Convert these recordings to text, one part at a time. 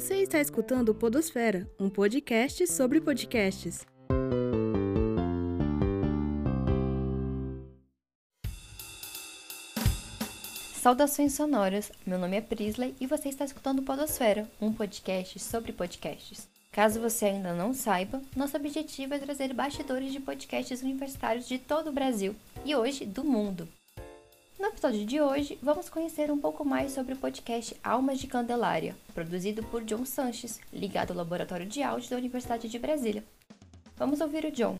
Você está escutando Podosfera, um podcast sobre podcasts. Saudações sonoras, meu nome é Prisley e você está escutando Podosfera, um podcast sobre podcasts. Caso você ainda não saiba, nosso objetivo é trazer bastidores de podcasts universitários de todo o Brasil e hoje do mundo. No episódio de hoje, vamos conhecer um pouco mais sobre o podcast Almas de Candelária, produzido por John Sanches, ligado ao Laboratório de Áudio da Universidade de Brasília. Vamos ouvir o John.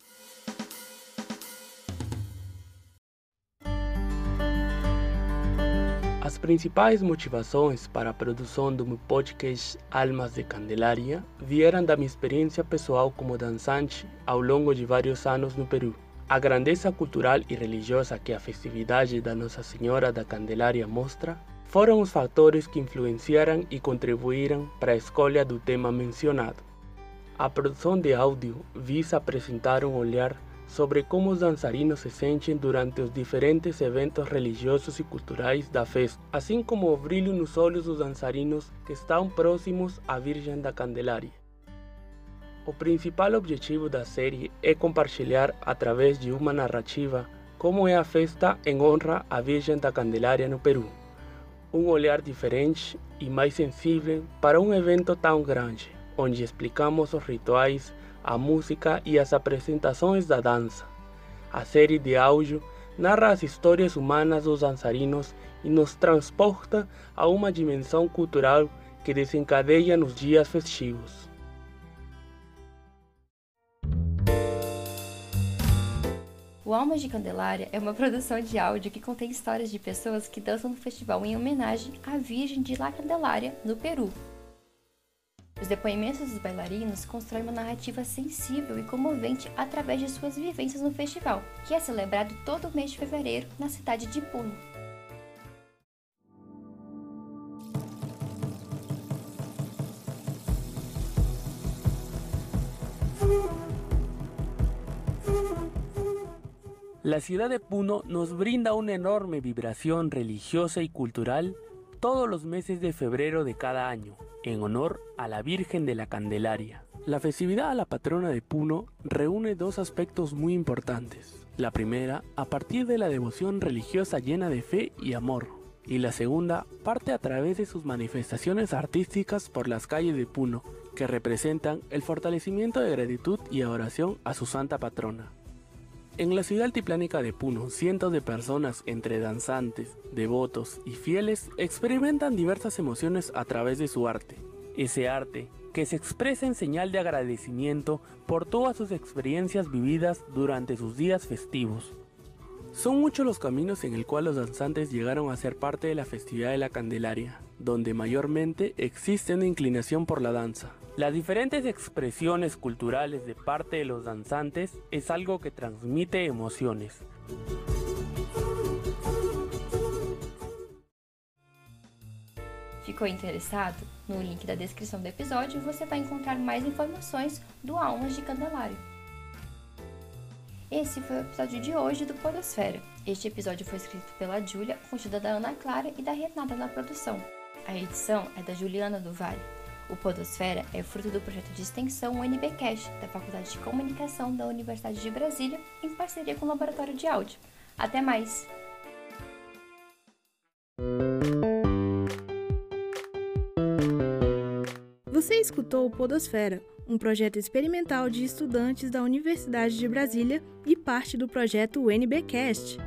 As principais motivações para a produção do meu podcast Almas de Candelária vieram da minha experiência pessoal como dançante ao longo de vários anos no Peru. A grandeza cultural e religiosa que a festividade da Nossa Senhora da Candelária mostra foram os fatores que influenciaram e contribuíram para a escolha do tema mencionado. A produção de áudio visa apresentar um olhar sobre como os dançarinos se sentem durante os diferentes eventos religiosos e culturais da festa, assim como o brilho nos olhos dos dançarinos que estão próximos à Virgem da Candelária. O principal objetivo da série é compartilhar, através de uma narrativa, como é a festa em honra à Virgem da Candelária no Peru. Um olhar diferente e mais sensível para um evento tão grande, onde explicamos os rituais, a música e as apresentações da dança. A série de áudio narra as histórias humanas dos dançarinos e nos transporta a uma dimensão cultural que desencadeia nos dias festivos. O Almas de Candelária é uma produção de áudio que contém histórias de pessoas que dançam no festival em homenagem à Virgem de La Candelária, no Peru. Os depoimentos dos bailarinos constroem uma narrativa sensível e comovente através de suas vivências no festival, que é celebrado todo mês de fevereiro na cidade de Puno. La ciudad de Puno nos brinda una enorme vibración religiosa y cultural todos los meses de febrero de cada año, en honor a la Virgen de la Candelaria. La festividad a la patrona de Puno reúne dos aspectos muy importantes. La primera, a partir de la devoción religiosa llena de fe y amor, y la segunda parte a través de sus manifestaciones artísticas por las calles de Puno, que representan el fortalecimiento de gratitud y adoración a su santa patrona. En la ciudad altiplánica de Puno, cientos de personas, entre danzantes, devotos y fieles, experimentan diversas emociones a través de su arte. Ese arte, que se expresa en señal de agradecimiento por todas sus experiencias vividas durante sus días festivos. Son muchos los caminos en el cual los danzantes llegaron a ser parte de la festividad de la Candelaria, donde mayormente existe una inclinación por la danza. Las diferentes expresiones culturales de parte de los danzantes es algo que transmite emociones. Ficou interessado? No link da descrição do episódio você vai encontrar mais informações do Almas de Candelário. Esse foi o episódio de hoje do Podosfera. Este episódio foi escrito pela Júlia, com ajuda da Ana Clara e da Renata na produção. A edição é da Juliana do Vale. O Podosfera é fruto do projeto de extensão UNBcast, da Faculdade de Comunicação da Universidade de Brasília, em parceria com o Laboratório de Áudio. Até mais! Você escutou o Podosfera, um projeto experimental de estudantes da Universidade de Brasília e parte do projeto UNBcast.